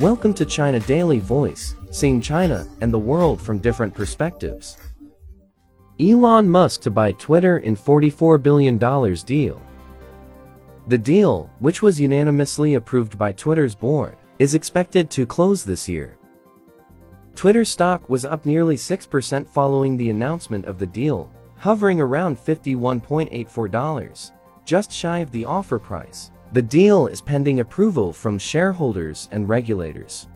Welcome to China Daily Voice, seeing China and the world from different perspectives. Elon Musk to buy Twitter in $44 billion deal. The deal, which was unanimously approved by Twitter's board, is expected to close this year. Twitter stock was up nearly 6% following the announcement of the deal, hovering around $51.84, just shy of the offer price. The deal is pending approval from shareholders and regulators.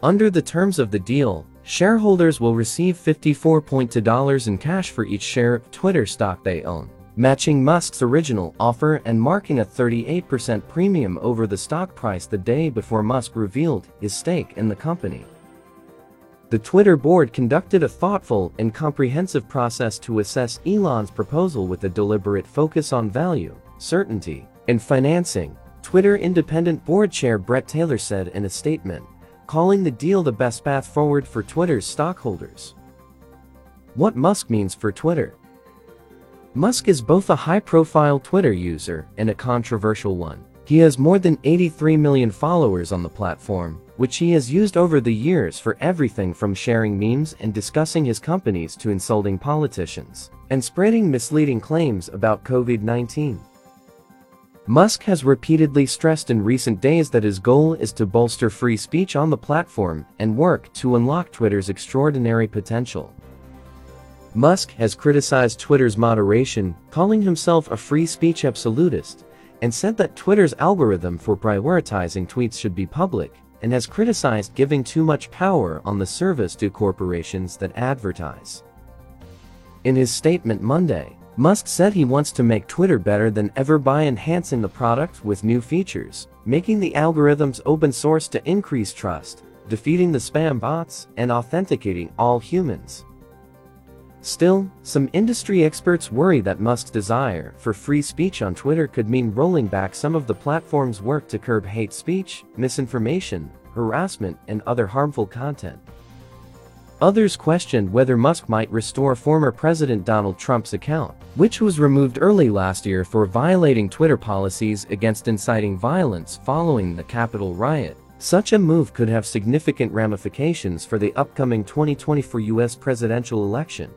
Under the terms of the deal, shareholders will receive $54.2 in cash for each share of Twitter stock they own, matching Musk's original offer and marking a 38% premium over the stock price the day before Musk revealed his stake in the company. The Twitter board conducted a thoughtful and comprehensive process to assess Elon's proposal with a deliberate focus on value, certainty, and financing, Twitter independent board chair Bret Taylor said in a statement, calling the deal the best path forward for Twitter's stockholders. What Musk means for Twitter. Musk is both a high-profile Twitter user and a controversial one. He has more than 83 million followers on the platform, which he has used over the years for everything from sharing memes and discussing his companies to insulting politicians and spreading misleading claims about COVID-19. Musk has repeatedly stressed in recent days that his goal is to bolster free speech on the platform and work to unlock Twitter's extraordinary potential. Musk has criticized Twitter's moderation, calling himself a free speech absolutist, and said that Twitter's algorithm for prioritizing tweets should be public, and has criticized giving too much power on the service to corporations that advertise. In his statement Monday, Musk said he wants to make Twitter better than ever by enhancing the product with new features, making the algorithms open source to increase trust, defeating the spam bots, and authenticating all humans. Still, some industry experts worry that Musk's desire for free speech on Twitter could mean rolling back some of the platform's work to curb hate speech, misinformation, harassment, and other harmful content. Others questioned whether Musk might restore former President Donald Trump's account, which was removed early last year for violating Twitter policies against inciting violence following the Capitol riot. Such a move could have significant ramifications for the upcoming 2024 US presidential election.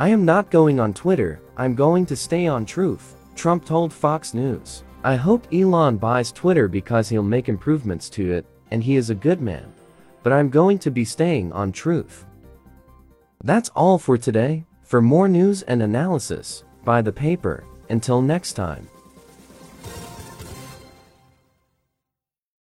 I am not going on Twitter, I'm going to stay on truth, Trump told Fox News. I hope Elon buys Twitter because he'll make improvements to it, and he is a good man. But I'm going to be staying on truth. That's all for today. For more news and analysis, buy the paper. Until next time.